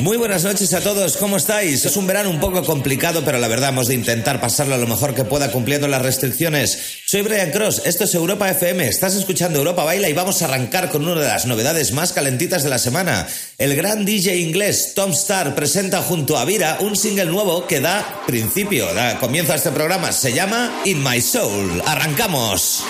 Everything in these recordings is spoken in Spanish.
Muy buenas noches a todos, ¿cómo estáis? Es un verano un poco complicado, pero la verdad hemos de intentar pasarlo lo mejor que pueda cumpliendo las restricciones. Soy Brian Cross, esto es Europa FM, estás escuchando Europa Baila y vamos a arrancar con una de las novedades más calentitas de la semana. El gran DJ inglés Tom Starr presenta junto a Vira un single nuevo que da principio, da comienzo a este programa. Se llama In My Soul. ¡Arrancamos!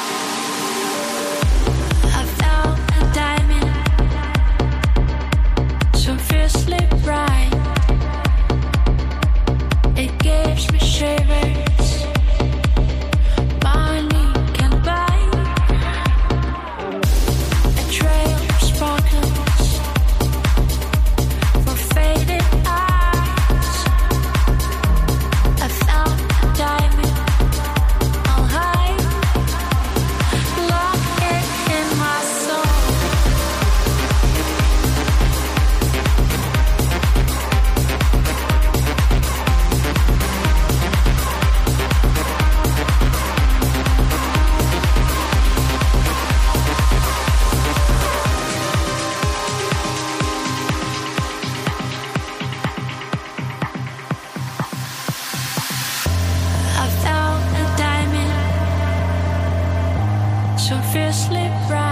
Up?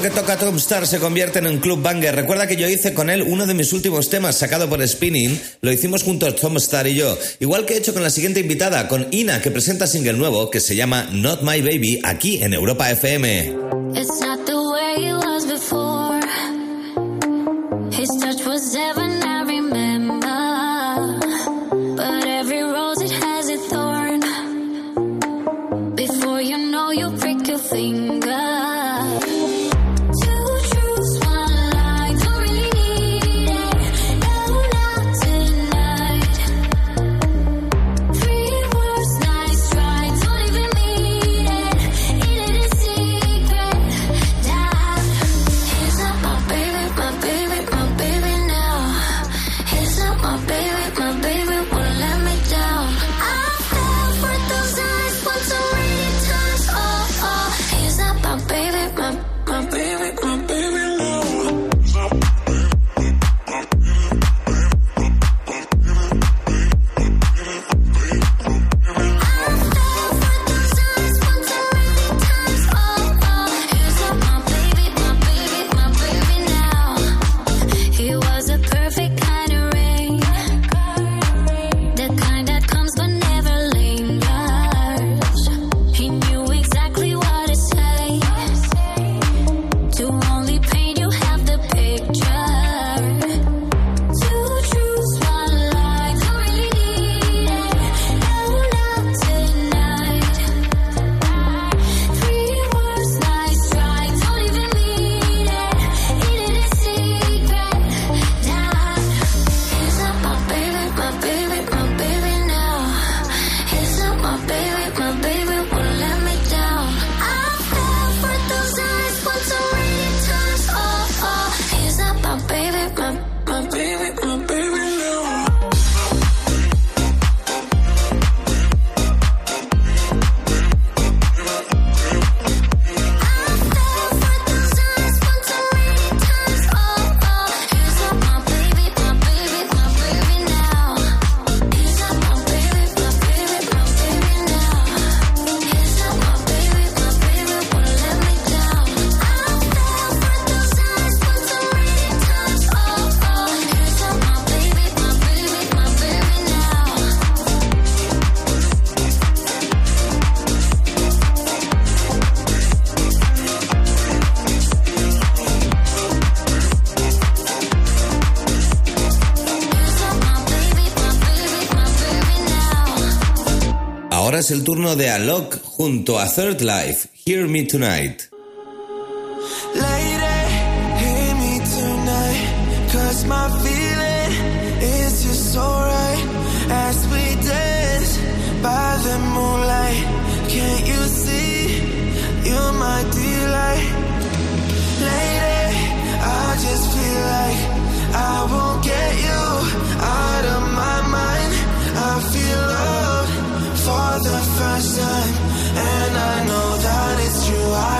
que toca Tom Star se convierte en un club banger. Recuerda que yo hice con él uno de mis últimos temas sacado por Spinning. Lo hicimos junto a Tom Star y yo. Igual que he hecho con la siguiente invitada, con Ina, que presenta single nuevo que se llama Not My Baby aquí en Europa FM. el turno de Alok junto a Third Life, Hear Me Tonight. last time, and I know that it's true. I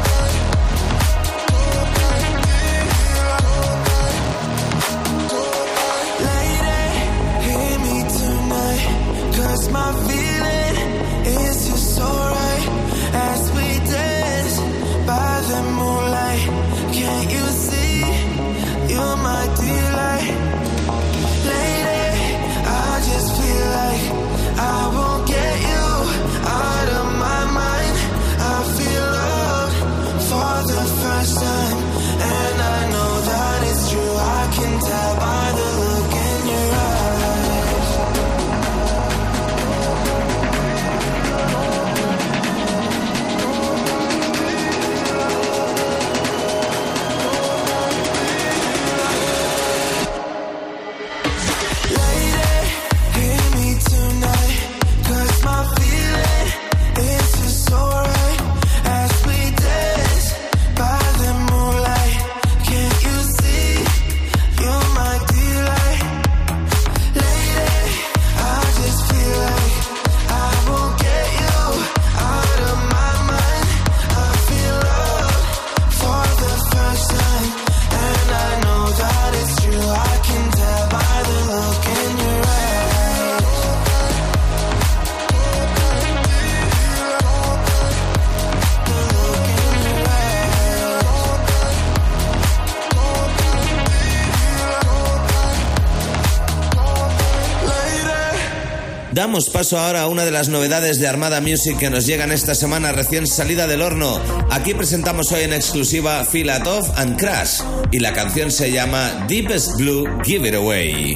Damos paso ahora a una de las novedades de Armada Music que nos llegan esta semana recién salida del horno. Aquí presentamos hoy en exclusiva Filatov and Crash y la canción se llama Deepest Blue Give It Away.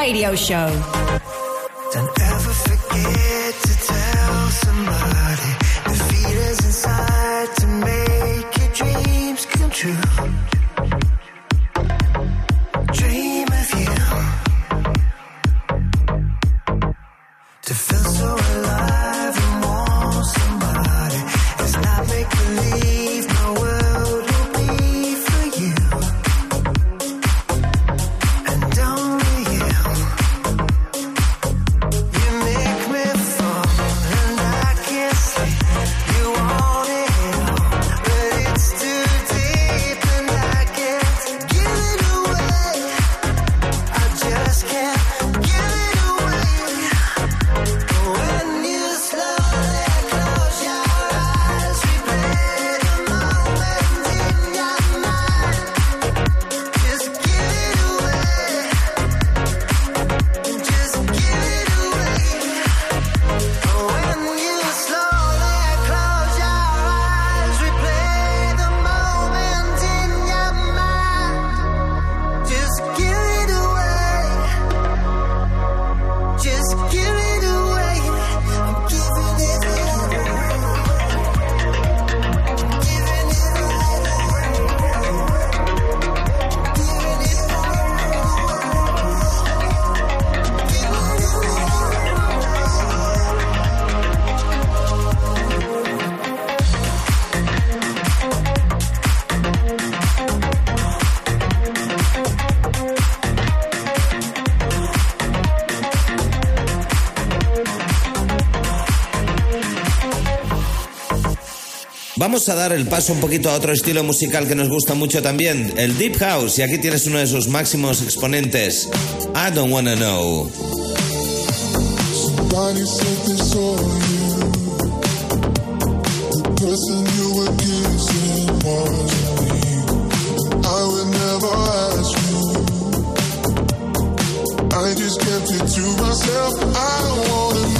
radio show. Vamos a dar el paso un poquito a otro estilo musical que nos gusta mucho también, el Deep House, y aquí tienes uno de sus máximos exponentes, I Don't Wanna Know. I just kept it to myself. I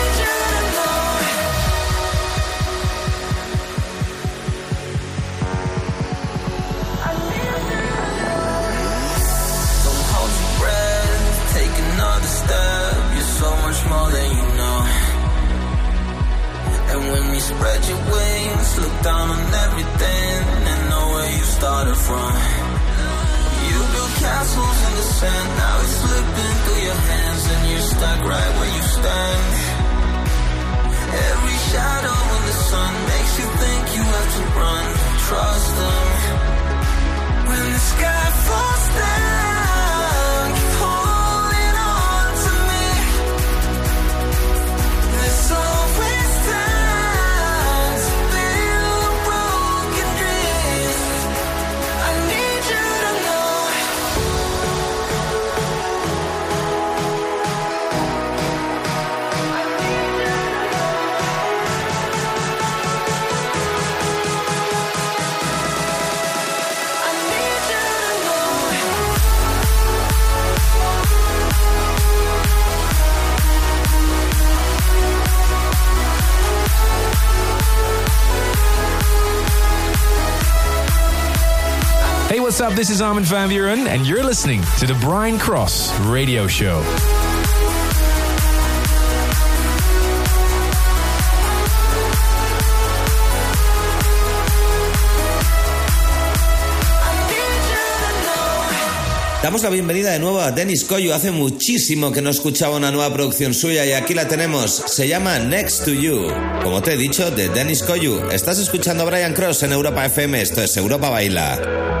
In now it's slipping through your hands, and you're stuck right where you stand. Every shadow in the sun makes you think you have to run. Trust them. When the sky what's up? This is Armin van Buren, and you're listening to the Brian Cross Radio Show. Damos la bienvenida de nuevo a Denis Coyu. Hace muchísimo que no escuchaba una nueva producción suya y aquí la tenemos. Se llama Next to You. Como te he dicho, de Denis Coyu. Estás escuchando a Brian Cross en Europa FM. Esto es Europa Baila.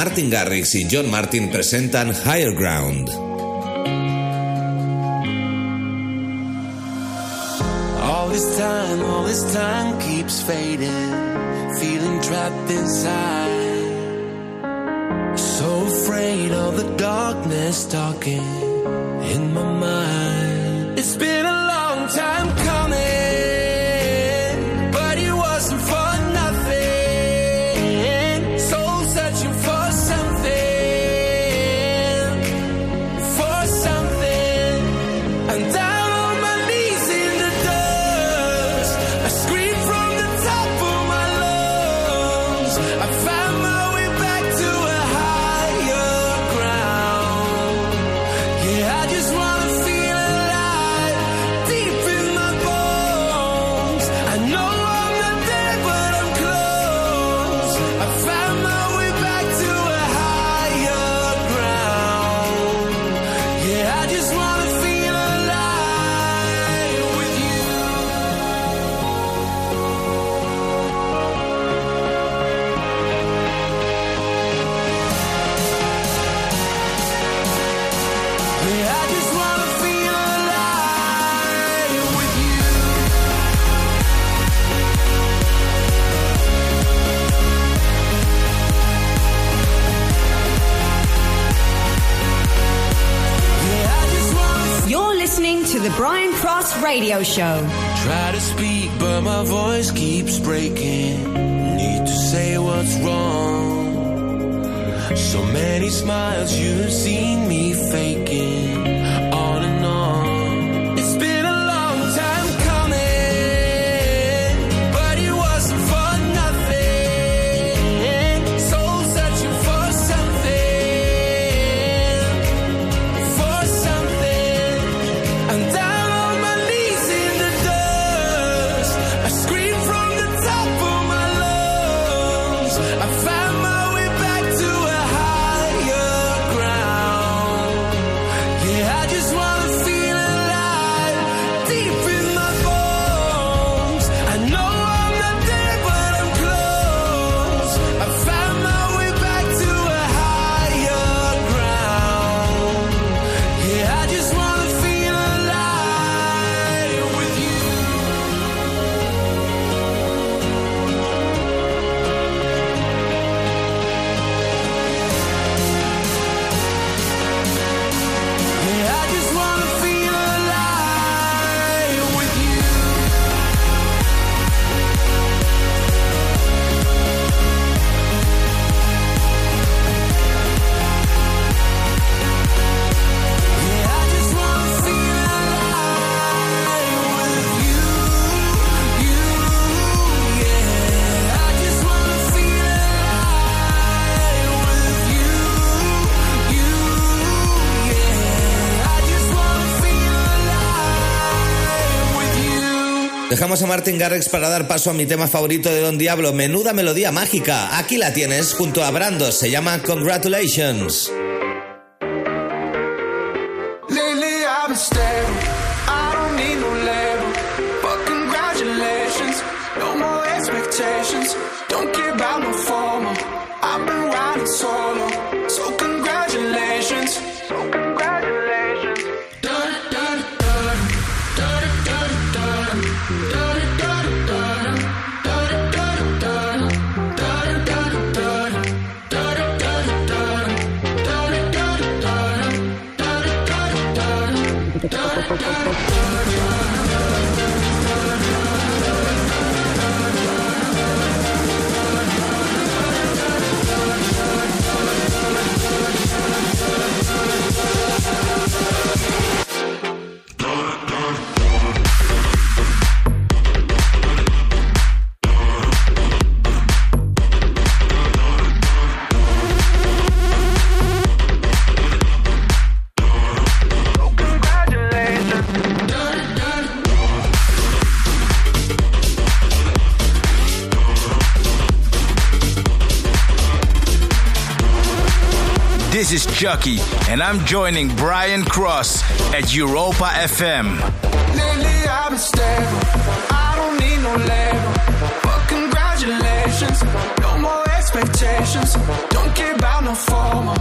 Martin Garrix y John Martin presentan Higher Ground. All this time, all this time keeps fading, feeling trapped inside. So afraid of the darkness talking in my mind. It's been a Radio Show. Try to speak, but my voice keeps breaking. Need to say what's wrong. So many smiles you've seen me faking. Dejamos a Martin Garrix para dar paso a mi tema favorito de Don Diablo, menuda melodía mágica. Aquí la tienes junto a Brando, se llama Congratulations. Lately This is Chucky, and I'm joining Brian Cross at Europa FM. Lately I've been. I don't need no label. But congratulations. No more expectations. Don't care about no formal.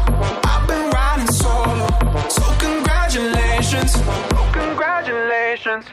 I've been riding solo. So congratulations. Congratulations.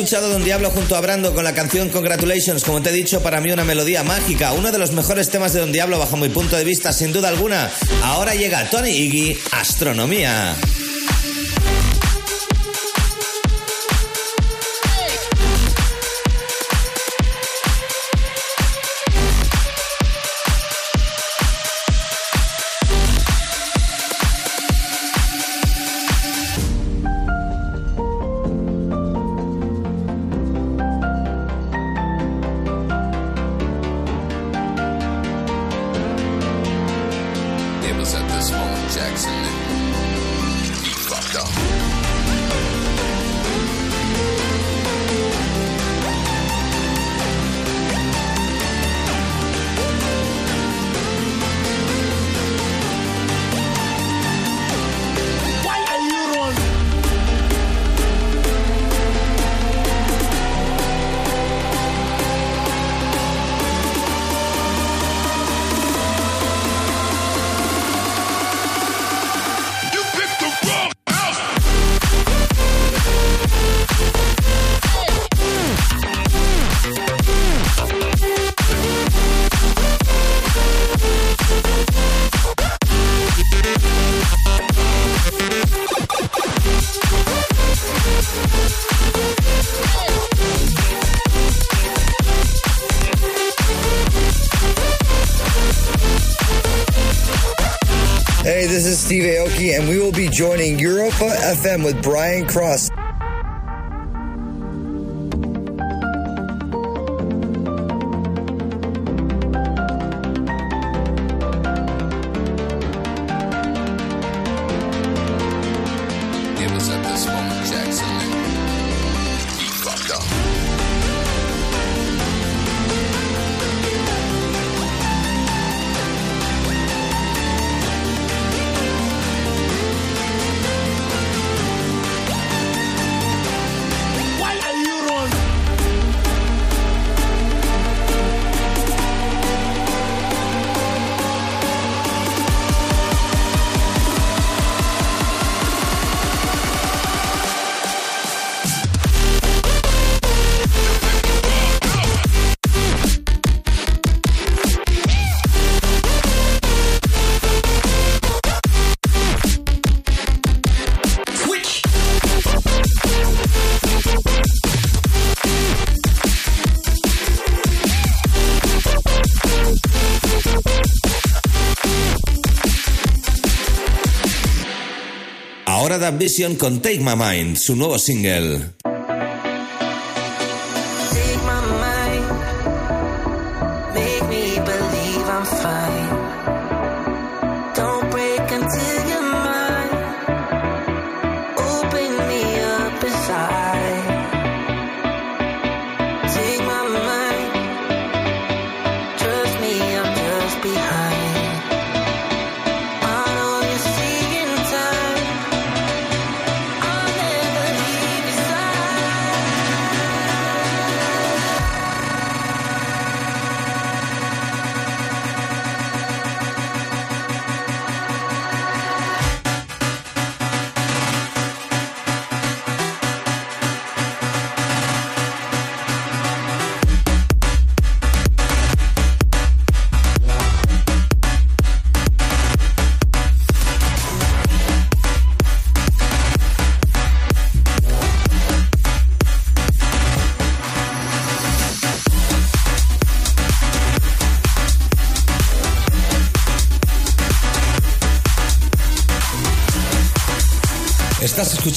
Escuchado Don Diablo junto a Brando con la canción Congratulations, como te he dicho, para mí una melodía mágica, uno de los mejores temas de Don Diablo bajo mi punto de vista, sin duda alguna. Ahora llega Tony Iggy, Astronomía. FM with Brian Cross. Da Vision con Take My Mind, su nuevo single.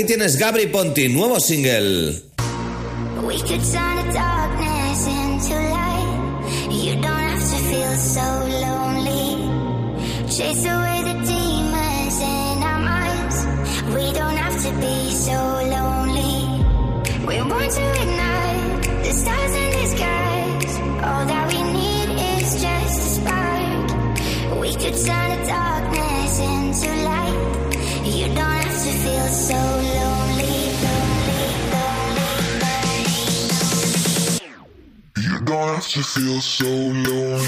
Aquí tienes Gabri Ponti, nuevo single. We could turn the darkness into light. You don't have to feel so lonely. Chase away the demons in our minds. We don't have to be so lonely. We're born to ignite the stars in the skies. All that we need is just a spark. We could turn the darkness don't have to feel so lonely.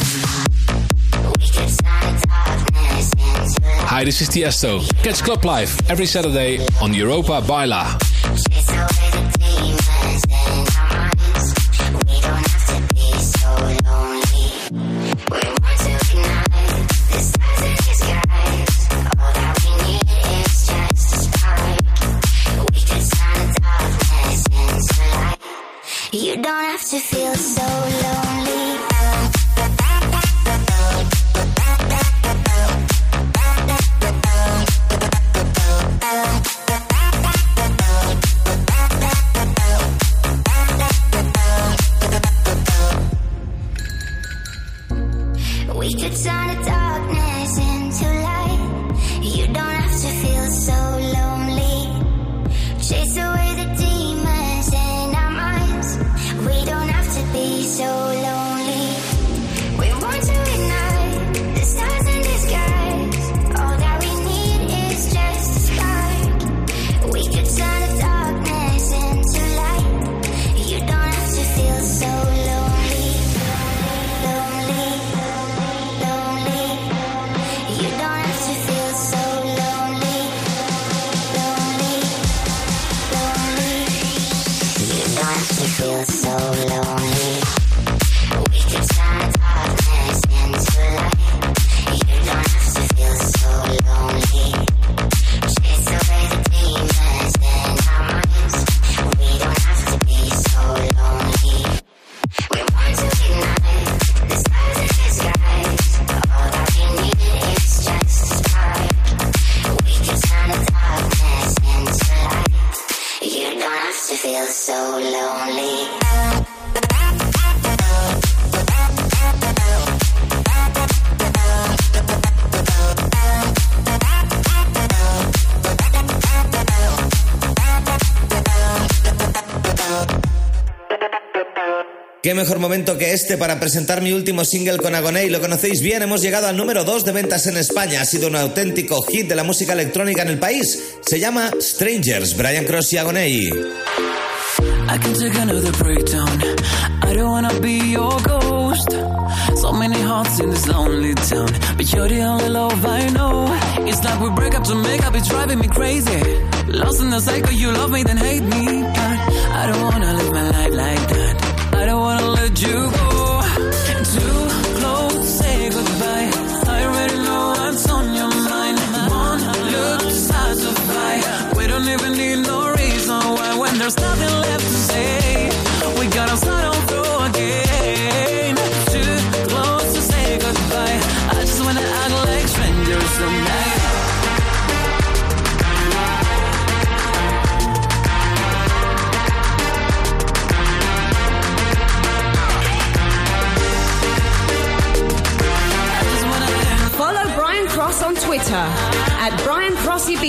We could turn the darkness into light. Hi, this is Tiesto. Catch Club Live every Saturday on Europa Baila. Qué mejor momento que este para presentar mi último single con Agoney. Lo conocéis bien, hemos llegado al número 2 de ventas en España. Ha sido un auténtico hit de la música electrónica en el país. Se llama Strangers, Brian Cross y Agoney. I can take another breakdown. I don't wanna be your ghost. So many hearts in this lonely town, but you're the only love I know. It's like we break up to make up, it's driving me crazy. Lost in the cycle, you love me, then hate me. But I don't wanna live my life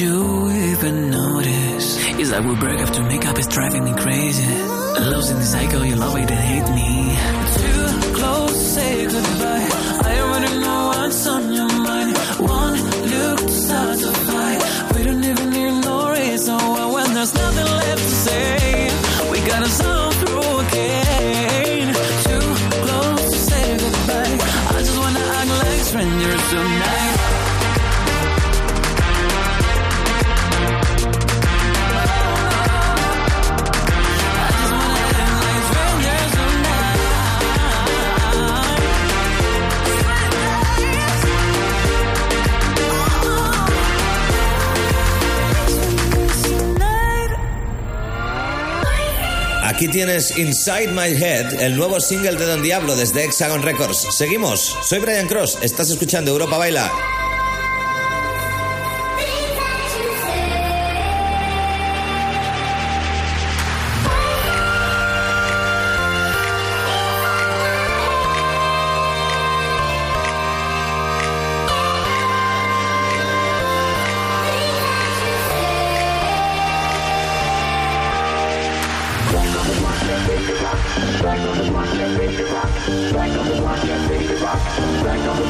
You even notice? It's like we break up to make up, it's driving me crazy. Lost in the cycle, you love it and hate me. Too close say goodbye. Tienes Inside My Head, el nuevo single de Don Diablo desde Hexagon Records. Seguimos, soy Brian Cross, estás escuchando Europa Baila. Back on the rock, yeah, baby rock. Back on the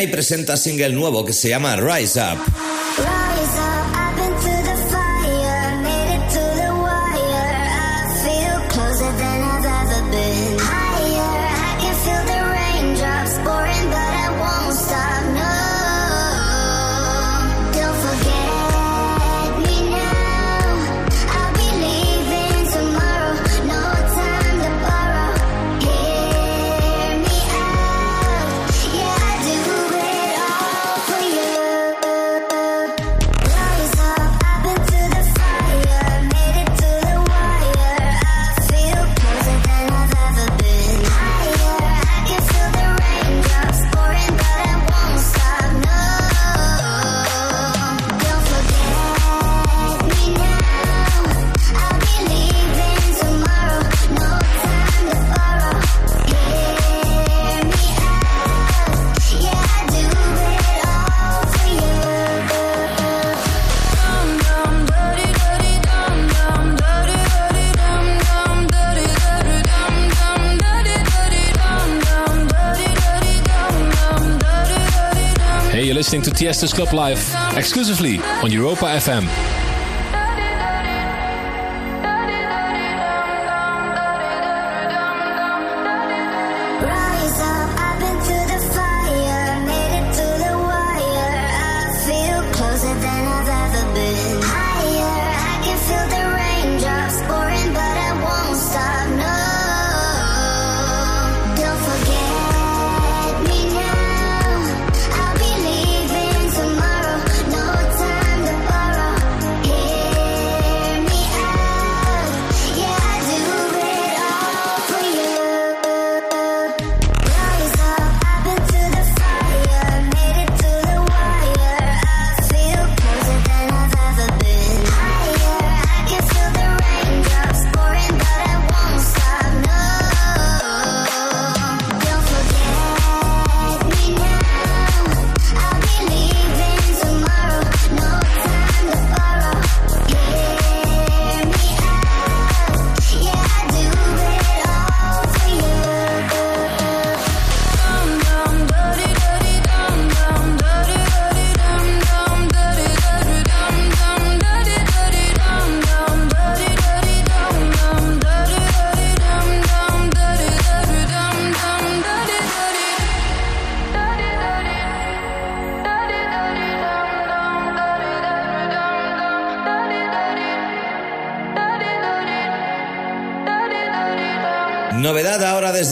Pinay presenta single nuevo que se llama Rise Up. Hey, you're listening to Tiesto's Club Live exclusively on Europa FM.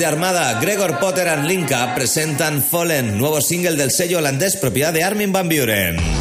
Armada, Gregor Potter and Linka presentan Fallen, nuevo single del sello holandés propiedad de Armin van Buren.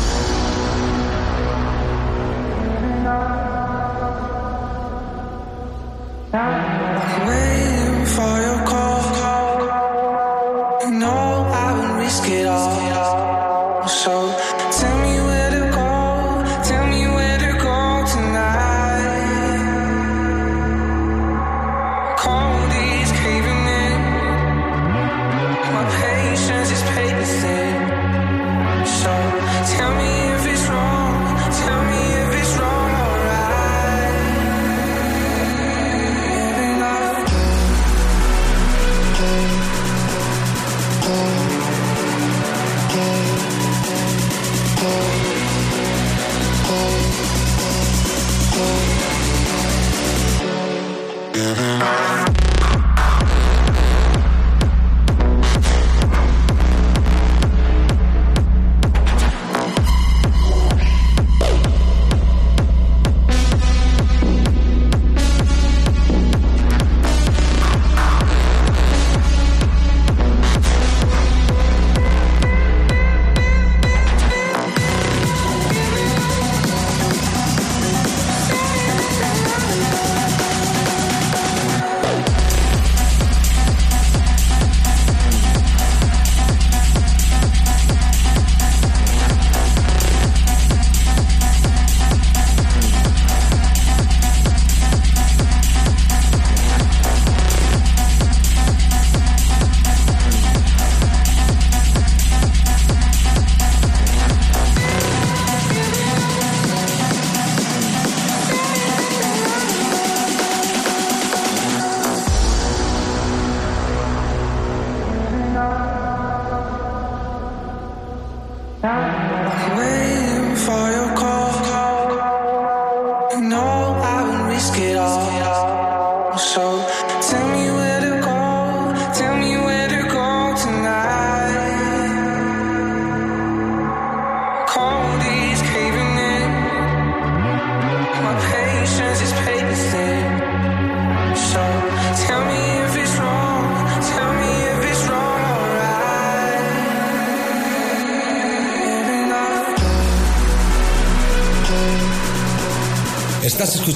Away.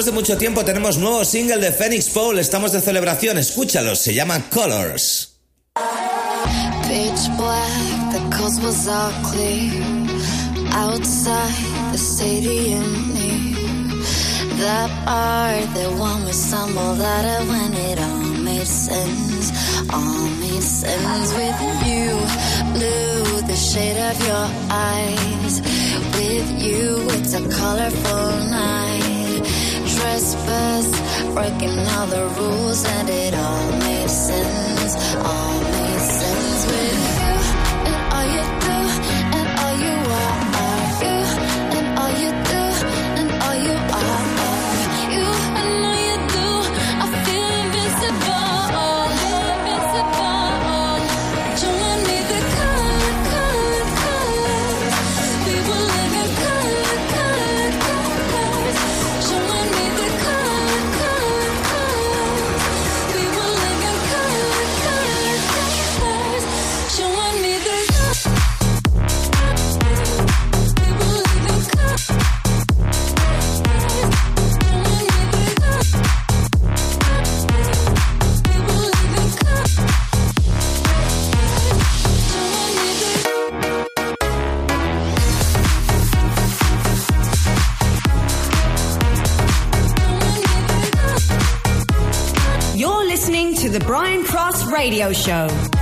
Después de mucho tiempo tenemos nuevo single de Phoenix Paul, estamos de celebración, escúchalo, se llama Colors. Pitch black, the was all clear. Outside the stadium near that bar, the one we stumbled out of when it all made sense. All made sense with you, blue, the shade of your eyes. With you, it's a colorful night. Trespass, breaking all the rules, and it all made sense. All radio show.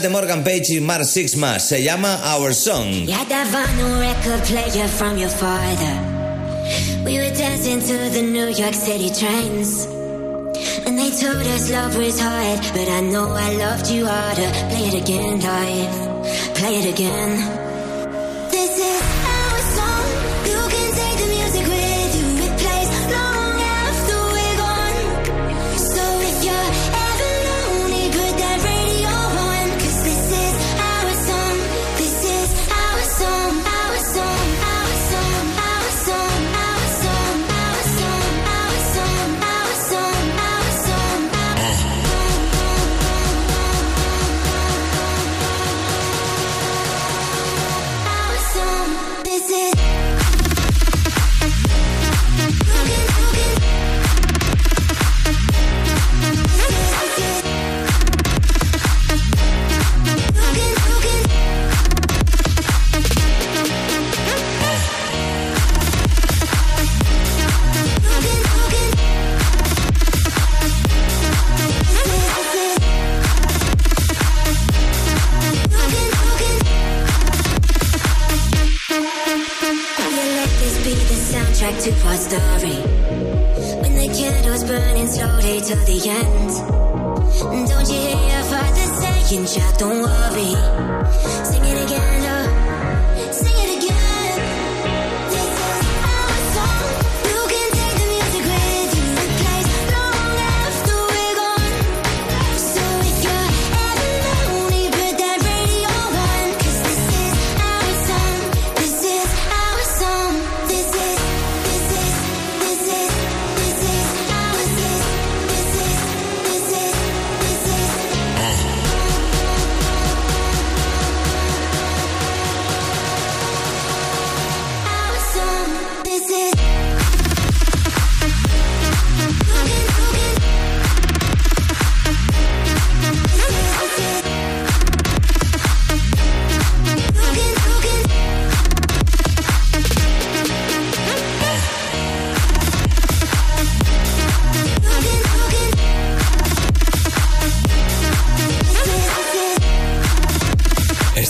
de Morgan Page y Mark Se llama Our Song. Record player from your father. We were dancing to the New York City trains. And they told us love was hard. But I know I loved you harder. Play it again, life. Play it again.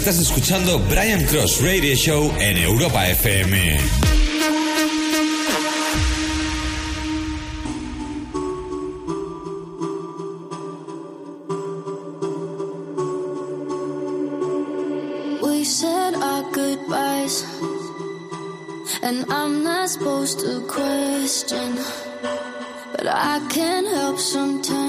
Estás escuchando Brian Cross Radio Show en Europa FM. We said our goodbyes, and I'm not supposed to question, but I can't help sometimes.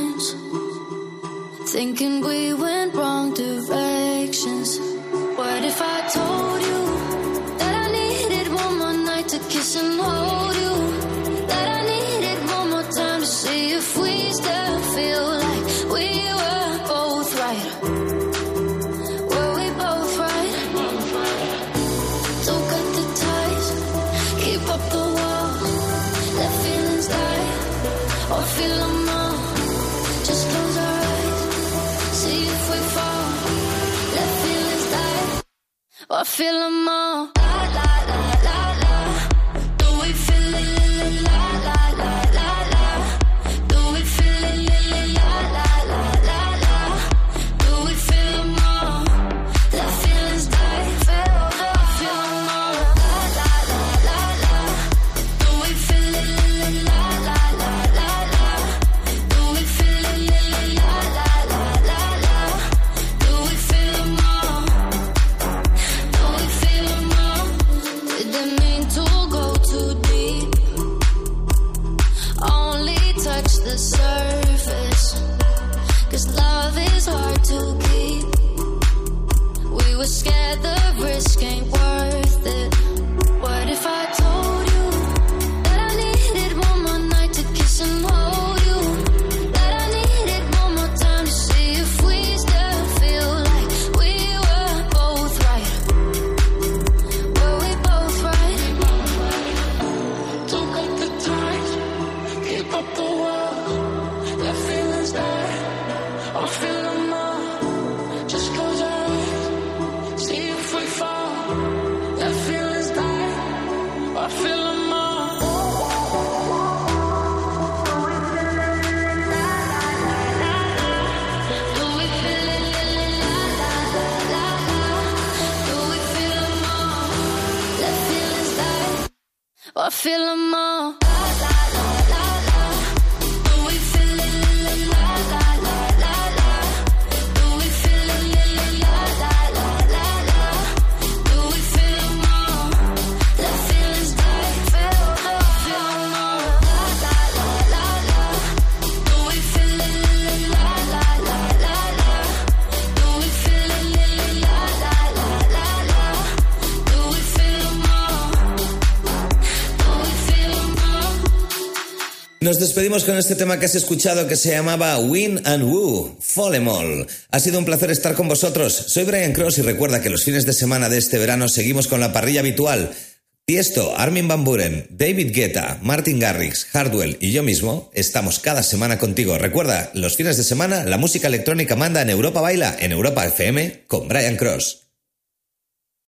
fill 'em up. Cause love is hard to keep. We were scared the risk ain't worth it. Fill 'em up. Nos despedimos con este tema que has escuchado que se llamaba Win and Woo, Follemol. Ha sido un placer estar con vosotros. Soy Brian Cross y recuerda que los fines de semana de este verano seguimos con la parrilla habitual. Tiesto, Armin Van Buren, David Guetta, Martin Garrix, Hardwell y yo mismo estamos cada semana contigo. Recuerda, los fines de semana la música electrónica manda en Europa Baila, en Europa FM, con Brian Cross.